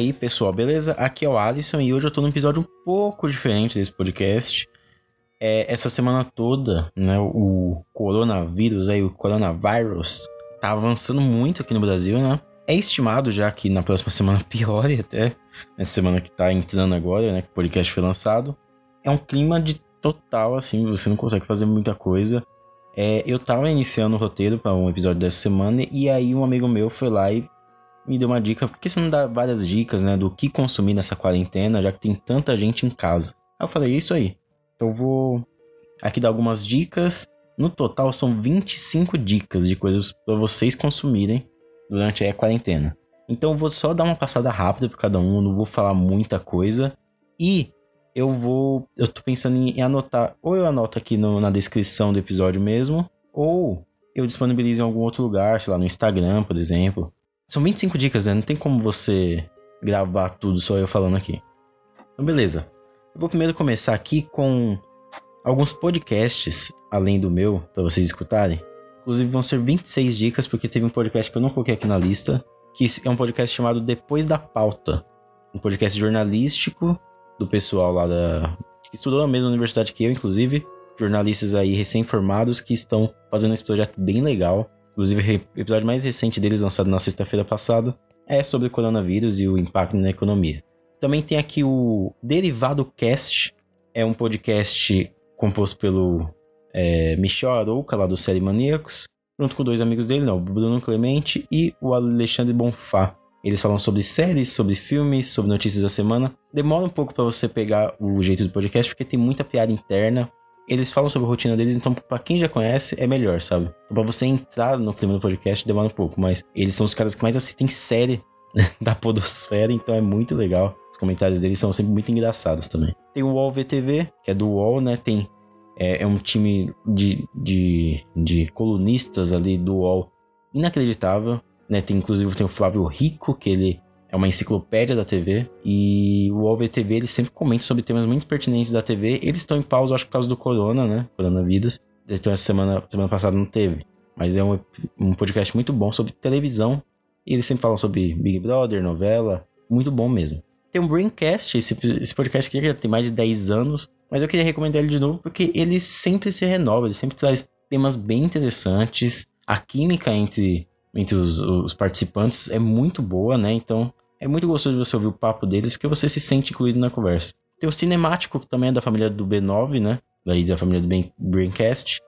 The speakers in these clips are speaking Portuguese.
aí, pessoal, beleza? Aqui é o Alisson e hoje eu tô num episódio um pouco diferente desse podcast. É, essa semana toda, né, o coronavírus aí, o coronavírus, tá avançando muito aqui no Brasil, né? É estimado já que na próxima semana piore até, nessa semana que tá entrando agora, né, que o podcast foi lançado. É um clima de total, assim, você não consegue fazer muita coisa. É, eu tava iniciando o roteiro para um episódio dessa semana e aí um amigo meu foi lá e me deu uma dica, por que você não dá várias dicas, né, do que consumir nessa quarentena, já que tem tanta gente em casa? Aí eu falei, é isso aí. Então vou aqui dar algumas dicas. No total são 25 dicas de coisas para vocês consumirem durante a quarentena. Então eu vou só dar uma passada rápida por cada um, não vou falar muita coisa. E eu vou. Eu tô pensando em anotar. Ou eu anoto aqui no, na descrição do episódio mesmo, ou eu disponibilizo em algum outro lugar, sei lá, no Instagram, por exemplo. São 25 dicas, né? Não tem como você gravar tudo só eu falando aqui. Então, beleza. Eu vou primeiro começar aqui com alguns podcasts, além do meu, para vocês escutarem. Inclusive vão ser 26 dicas, porque teve um podcast que eu não coloquei aqui na lista, que é um podcast chamado Depois da Pauta. Um podcast jornalístico do pessoal lá da. que estudou na mesma universidade que eu, inclusive. Jornalistas aí recém-formados que estão fazendo esse projeto bem legal. Inclusive, o episódio mais recente deles, lançado na sexta-feira passada, é sobre o coronavírus e o impacto na economia. Também tem aqui o Derivado Cast, é um podcast composto pelo é, Michel Arouca, lá do Série Maníacos, junto com dois amigos dele, não, o Bruno Clemente e o Alexandre Bonfá. Eles falam sobre séries, sobre filmes, sobre notícias da semana. Demora um pouco para você pegar o jeito do podcast, porque tem muita piada interna, eles falam sobre a rotina deles, então para quem já conhece é melhor, sabe? Então, pra você entrar no clima do podcast demora um pouco, mas eles são os caras que mais assistem série da podosfera, então é muito legal. Os comentários deles são sempre muito engraçados também. Tem o UOL VTV, que é do UOL, né? Tem é, é um time de, de, de colunistas ali do UOL inacreditável, né? Tem inclusive tem o Flávio Rico, que ele é uma enciclopédia da TV. E o OVTV TV, ele sempre comenta sobre temas muito pertinentes da TV. Eles estão em pausa, acho, por causa do corona, né? Coronavírus. Então, essa semana, semana passada não teve. Mas é um, um podcast muito bom sobre televisão. E eles sempre falam sobre Big Brother, novela. Muito bom mesmo. Tem um Braincast, esse, esse podcast aqui já tem mais de 10 anos. Mas eu queria recomendar ele de novo porque ele sempre se renova, ele sempre traz temas bem interessantes. A química entre, entre os, os participantes é muito boa, né? Então é muito gostoso você ouvir o papo deles, porque você se sente incluído na conversa. Tem o Cinemático, que também é da família do B9, né? Daí da família do Braincast.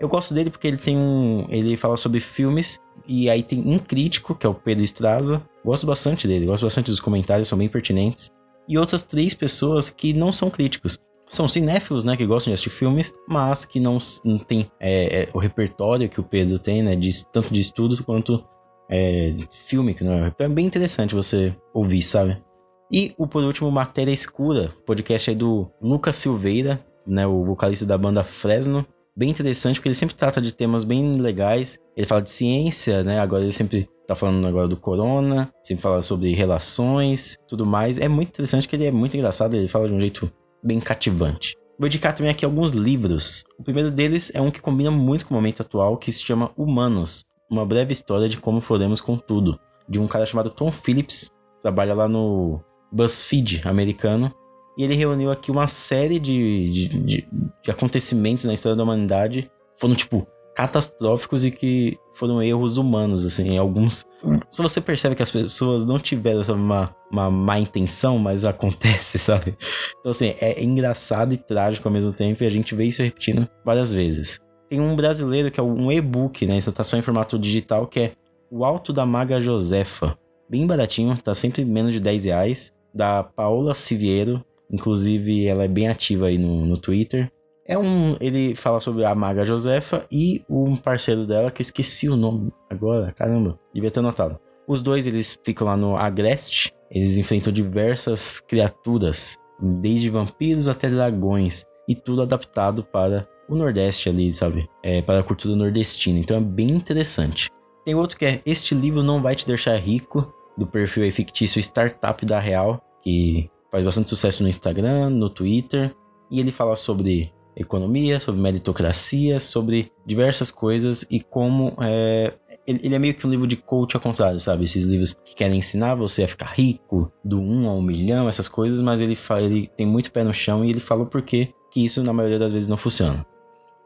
Eu gosto dele porque ele tem um. Ele fala sobre filmes. E aí tem um crítico, que é o Pedro Estraza. Gosto bastante dele, gosto bastante dos comentários, são bem pertinentes. E outras três pessoas que não são críticos. São cinéfilos, né, que gostam de assistir filmes, mas que não, não tem é, é, o repertório que o Pedro tem, né, de, tanto de estudos quanto é, filme, que não é, então é bem interessante você ouvir, sabe? E o por último, Matéria Escura, podcast aí do Lucas Silveira, né, o vocalista da banda Fresno. Bem interessante, porque ele sempre trata de temas bem legais. Ele fala de ciência, né? Agora ele sempre tá falando agora do corona, sempre fala sobre relações, tudo mais. É muito interessante que ele é muito engraçado, ele fala de um jeito bem cativante. Vou indicar também aqui alguns livros. O primeiro deles é um que combina muito com o momento atual, que se chama Humanos, uma breve história de como foremos com tudo, de um cara chamado Tom Phillips, trabalha lá no BuzzFeed americano, e ele reuniu aqui uma série de, de, de, de acontecimentos na história da humanidade, foram tipo catastróficos e que foram erros humanos, assim, alguns. Se você percebe que as pessoas não tiveram sabe, uma, uma má intenção, mas acontece, sabe? Então, assim, é engraçado e trágico ao mesmo tempo e a gente vê isso repetindo várias vezes. Tem um brasileiro que é um e-book, né? Isso tá em formato digital, que é O Alto da Maga Josefa. Bem baratinho, tá sempre menos de 10 reais. Da Paola Siviero. Inclusive, ela é bem ativa aí no, no Twitter. É um. Ele fala sobre a Maga Josefa e um parceiro dela, que eu esqueci o nome agora, caramba, devia ter notado. Os dois eles ficam lá no Agreste, eles enfrentam diversas criaturas, desde vampiros até dragões, e tudo adaptado para o Nordeste ali, sabe? É, para a cultura nordestina. Então é bem interessante. Tem outro que é Este livro não vai te deixar rico, do perfil aí fictício Startup da Real, que faz bastante sucesso no Instagram, no Twitter. E ele fala sobre economia, sobre meritocracia, sobre diversas coisas e como é, Ele, é meio que um livro de coach ao contrário, sabe? Esses livros que querem ensinar você a ficar rico, do um a um milhão, essas coisas, mas ele, fala, ele tem muito pé no chão e ele fala porquê que isso na maioria das vezes não funciona.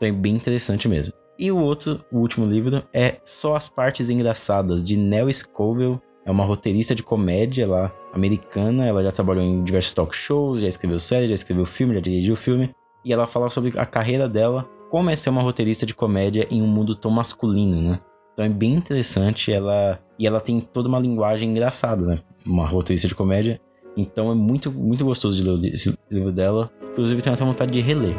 Então é bem interessante mesmo. E o outro, o último livro, é Só as Partes Engraçadas, de Nell Scoville. É uma roteirista de comédia lá, americana. Ela já trabalhou em diversos talk shows, já escreveu série, já escreveu filme, já dirigiu filme. E ela fala sobre a carreira dela, como é ser uma roteirista de comédia em um mundo tão masculino, né? Então é bem interessante, ela e ela tem toda uma linguagem engraçada, né? Uma roteirista de comédia. Então é muito, muito gostoso de ler esse livro dela. Inclusive tenho até vontade de reler.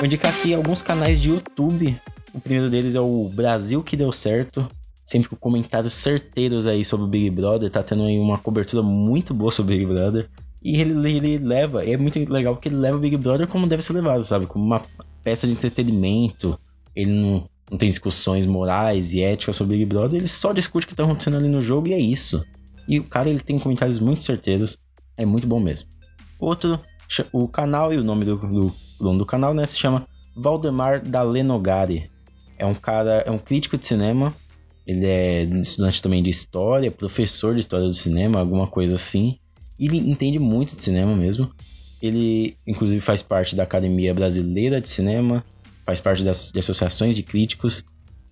Vou indicar aqui alguns canais de YouTube. O primeiro deles é o Brasil que deu certo. Sempre com comentários certeiros aí sobre o Big Brother. Tá tendo aí uma cobertura muito boa sobre o Big Brother. E ele, ele leva, é muito legal porque ele leva o Big Brother como deve ser levado, sabe? Como uma peça de entretenimento. Ele não, não tem discussões morais e éticas sobre o Big Brother, ele só discute o que tá acontecendo ali no jogo e é isso. E o cara ele tem comentários muito certeiros, é muito bom mesmo. Outro, o canal e o nome do, do dono do canal, né, se chama Valdemar Dalenogari. É um cara, é um crítico de cinema. Ele é estudante também de história, professor de história do cinema, alguma coisa assim. Ele entende muito de cinema mesmo. Ele, inclusive, faz parte da Academia Brasileira de Cinema, faz parte das de associações de críticos.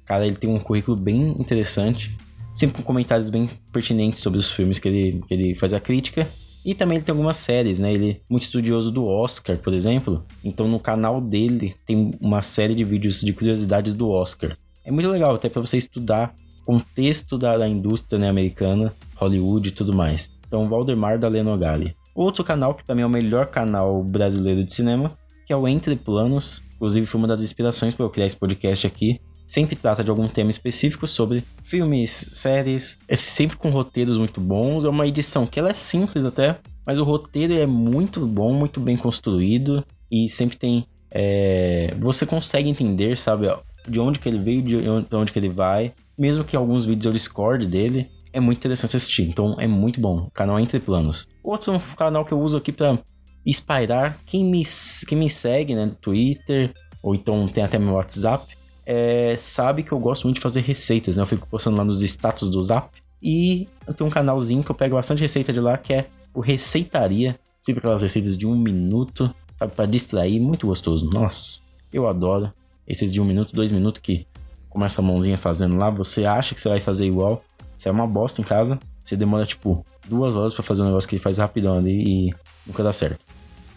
Cara, ele tem um currículo bem interessante, sempre com comentários bem pertinentes sobre os filmes que ele, que ele faz a crítica. E também ele tem algumas séries, né? Ele é muito estudioso do Oscar, por exemplo. Então no canal dele tem uma série de vídeos de curiosidades do Oscar. É muito legal, até para você estudar o contexto da, da indústria né, americana, Hollywood e tudo mais. Então, Valdemar da Lenogali. Outro canal que também é o melhor canal brasileiro de cinema, que é o Entre Planos. Inclusive, foi uma das inspirações para eu criar esse podcast aqui sempre trata de algum tema específico sobre filmes, séries, é sempre com roteiros muito bons. É uma edição que ela é simples até, mas o roteiro é muito bom, muito bem construído e sempre tem. É, você consegue entender, sabe, de onde que ele veio, de onde, de onde que ele vai. Mesmo que alguns vídeos eu discorde dele, é muito interessante assistir. Então é muito bom. O canal Entre Planos. Outro canal que eu uso aqui para espairar quem me, quem me segue, né, no Twitter, ou então tem até meu WhatsApp é, sabe que eu gosto muito de fazer receitas, né? Eu fico postando lá nos status do Zap. E tenho um canalzinho que eu pego bastante receita de lá, que é o Receitaria. Sempre aquelas receitas de um minuto, sabe? Pra distrair, muito gostoso. Nossa, eu adoro. Esses de um minuto, dois minutos que começa a mãozinha fazendo lá, você acha que você vai fazer igual. Você é uma bosta em casa, você demora tipo duas horas para fazer um negócio que ele faz rapidão ali e nunca dá certo.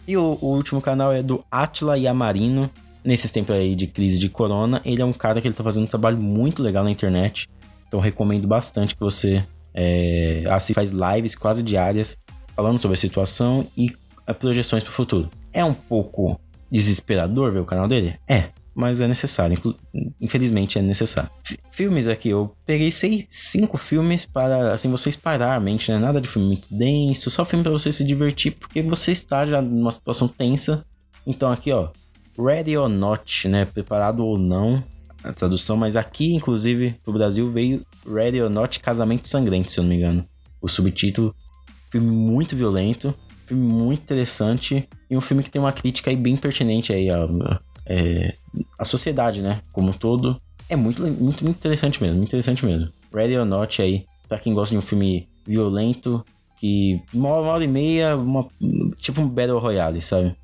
E o, o último canal é do Atila Yamarino nesses tempos aí de crise de corona, ele é um cara que ele tá fazendo um trabalho muito legal na internet. Então recomendo bastante que você é, assim faz lives quase diárias falando sobre a situação e projeções para o futuro. É um pouco desesperador ver o canal dele? É, mas é necessário. Infelizmente é necessário. Filmes aqui, eu peguei seis, cinco filmes para assim vocês parar a mente, né? Nada de filme muito denso, só filme para você se divertir, porque você está já numa situação tensa. Então aqui, ó, Ready or Not, né? Preparado ou não, a tradução, mas aqui, inclusive, pro Brasil veio Ready or Not Casamento Sangrento, se eu não me engano. O subtítulo. Filme muito violento, filme muito interessante e um filme que tem uma crítica aí bem pertinente aí à, é, à sociedade, né? Como um todo. É muito, muito, muito interessante mesmo, muito interessante mesmo. Ready or Not aí, pra quem gosta de um filme violento, que uma hora, e meia, uma, tipo um Battle Royale, sabe?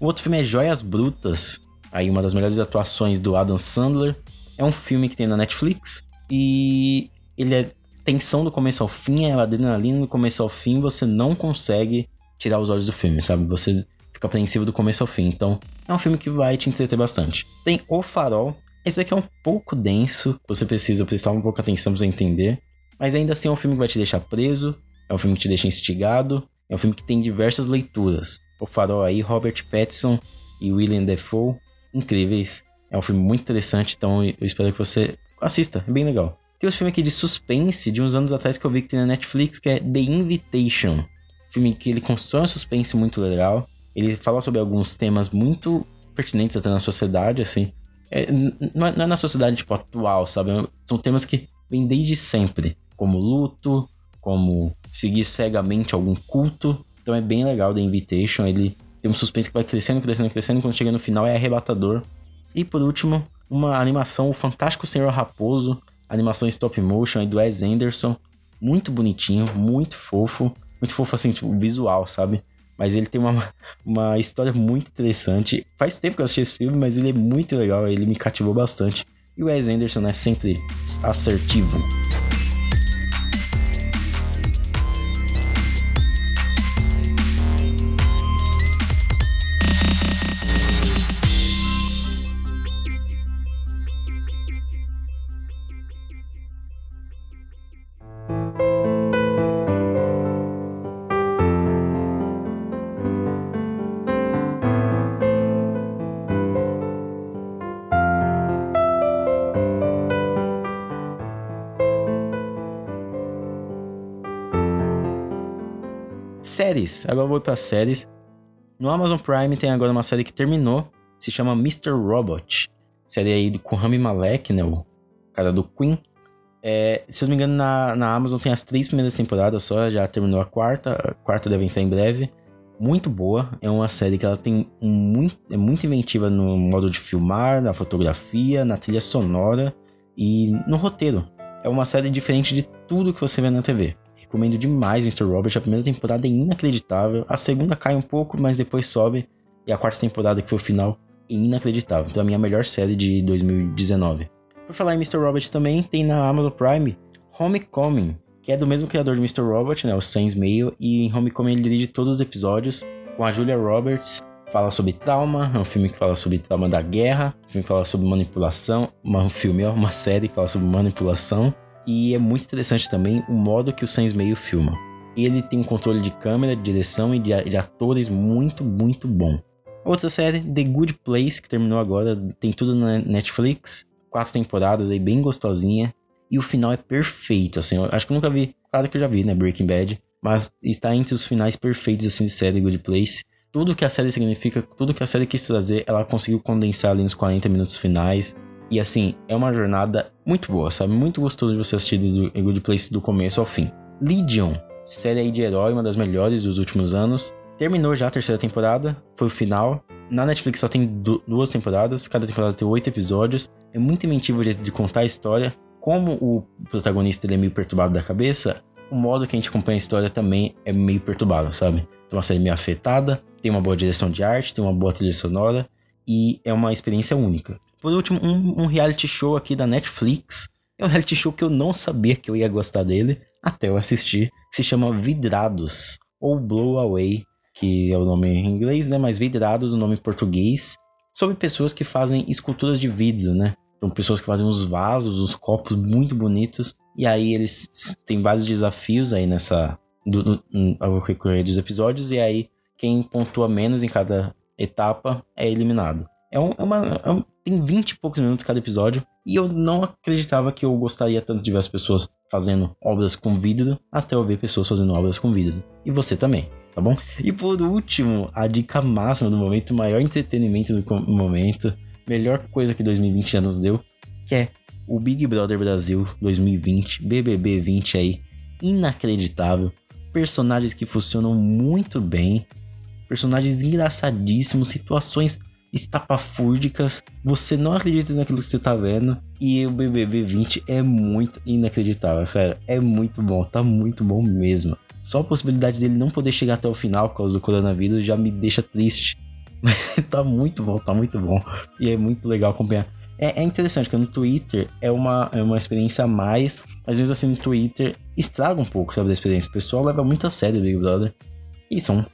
O outro filme é Joias Brutas, aí uma das melhores atuações do Adam Sandler. É um filme que tem na Netflix e ele é tensão do começo ao fim, é adrenalina do começo ao fim, você não consegue tirar os olhos do filme, sabe? Você fica apreensivo do começo ao fim. Então, é um filme que vai te entreter bastante. Tem O Farol. Esse aqui é um pouco denso, você precisa prestar um pouco atenção você entender. Mas ainda assim é um filme que vai te deixar preso, é um filme que te deixa instigado, é um filme que tem diversas leituras. O Farol aí, Robert Pattinson e William Defoe, incríveis. É um filme muito interessante, então eu espero que você assista, é bem legal. Tem um filme aqui de suspense de uns anos atrás que eu vi que tem na Netflix, que é The Invitation. Filme que ele constrói um suspense muito legal. Ele fala sobre alguns temas muito pertinentes até na sociedade, assim. é, não, é, na sociedade, tipo, atual, sabe? São temas que vêm desde sempre. Como luto, como seguir cegamente algum culto. Então é bem legal The Invitation. Ele tem um suspense que vai crescendo, crescendo, crescendo. Quando chega no final é arrebatador. E por último, uma animação, o Fantástico Senhor Raposo. Animação stop motion do Wes Anderson. Muito bonitinho, muito fofo. Muito fofo assim, tipo, visual, sabe? Mas ele tem uma, uma história muito interessante. Faz tempo que eu assisti esse filme, mas ele é muito legal. Ele me cativou bastante. E o Wes Anderson é sempre assertivo. Séries. Agora eu vou para séries. No Amazon Prime tem agora uma série que terminou, se chama Mr. Robot. Série aí com Rami Malek, né? O cara do Queen. É, se eu não me engano, na, na Amazon tem as três primeiras temporadas só, já terminou a quarta. A quarta deve entrar em breve. Muito boa. É uma série que ela tem muito, é muito inventiva no modo de filmar, na fotografia, na trilha sonora e no roteiro. É uma série diferente de tudo que você vê na TV. Recomendo demais Mr. Robert. A primeira temporada é inacreditável. A segunda cai um pouco, mas depois sobe. E a quarta temporada, que foi o final, é inacreditável. Mim, a melhor série de 2019. Por falar em Mr. Robert também, tem na Amazon Prime Homecoming, que é do mesmo criador de Mr. Robot, né? O Sans Mail. E em Homecoming ele dirige todos os episódios com a Julia Roberts. Fala sobre trauma, é um filme que fala sobre trauma da guerra, um filme que fala sobre manipulação, um filme, é uma série que fala sobre manipulação. E é muito interessante também o modo que o Sans Meio filma. Ele tem um controle de câmera, de direção e de, atores muito, muito bom. Outra série, The Good Place, que terminou agora, tem tudo na Netflix. Quatro temporadas aí, bem gostosinha. E o final é perfeito, assim. Eu acho que nunca vi, claro que eu já vi, né, Breaking Bad. Mas está entre os finais perfeitos, assim, de série Good Place. Tudo que a série significa, tudo que a série quis trazer, ela conseguiu condensar ali nos 40 minutos finais. E assim, é uma jornada muito boa, sabe? Muito gostoso de você assistir do Good Place do começo ao fim. Legion, série aí de herói, uma das melhores dos últimos anos. Terminou já a terceira temporada, foi o final. Na Netflix só tem duas temporadas, cada temporada tem oito episódios. É muito inventivo de, de contar a história. Como o protagonista é meio perturbado da cabeça, o modo que a gente acompanha a história também é meio perturbado, sabe? É uma série meio afetada, tem uma boa direção de arte, tem uma boa trilha sonora e é uma experiência única. Por último, um, um reality show aqui da Netflix. É um reality show que eu não sabia que eu ia gostar dele até eu assistir. Se chama Vidrados ou Blow Away, que é o nome em inglês, né? Mas Vidrados, o nome em português. Sobre pessoas que fazem esculturas de vidro, né? São pessoas que fazem uns vasos, uns copos muito bonitos. E aí eles têm vários desafios aí nessa. Do, do, ao recorrer dos episódios. E aí quem pontua menos em cada etapa é eliminado. É, um, é uma, é um, tem 20 e poucos minutos cada episódio. E eu não acreditava que eu gostaria tanto de ver as pessoas fazendo obras com vidro, até eu ver pessoas fazendo obras com vidro. E você também, tá bom? E por último, a dica máxima do momento, maior entretenimento do momento, melhor coisa que 2020 já nos deu, que é o Big Brother Brasil 2020, BBB 20 aí, inacreditável. Personagens que funcionam muito bem, personagens engraçadíssimos, situações estapafúrdicas, você não acredita naquilo que você tá vendo. E o BBB 20 é muito inacreditável, sério. É muito bom, tá muito bom mesmo. Só a possibilidade dele não poder chegar até o final por causa do coronavírus já me deixa triste. Mas tá muito bom, tá muito bom. E é muito legal acompanhar. É, é interessante que no Twitter é uma, é uma experiência a mais. Às vezes assim no Twitter estraga um pouco, sabe, da experiência. O pessoal leva muito a sério o Big Brother. E são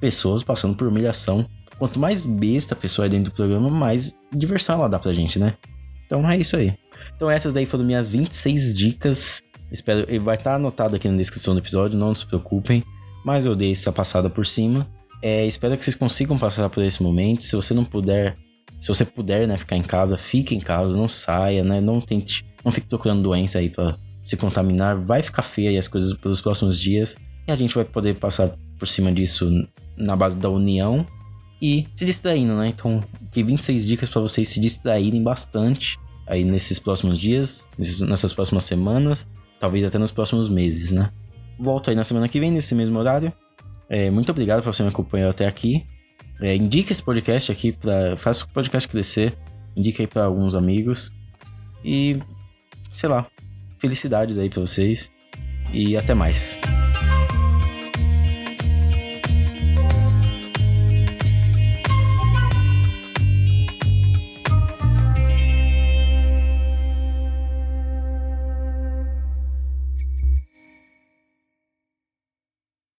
pessoas passando por humilhação quanto mais besta a pessoa é dentro do programa, mais diversão ela dá pra gente, né? Então é isso aí. Então essas daí foram minhas 26 dicas. Espero, vai estar tá anotado aqui na descrição do episódio, não se preocupem. Mas eu dei essa passada por cima. É, espero que vocês consigam passar por esse momento. Se você não puder, se você puder, né, ficar em casa, fique em casa, não saia, né? Não tente, não fique procurando doença aí para se contaminar. Vai ficar feia aí as coisas pelos próximos dias. E a gente vai poder passar por cima disso na base da união e se distraindo, né? Então, aqui 26 dicas para vocês se distraírem bastante aí nesses próximos dias, nessas próximas semanas, talvez até nos próximos meses, né? Volto aí na semana que vem, nesse mesmo horário. É, muito obrigado por você me acompanhar até aqui. É, esse podcast aqui para faça o podcast crescer. Indique aí para alguns amigos. E sei lá, felicidades aí para vocês e até mais.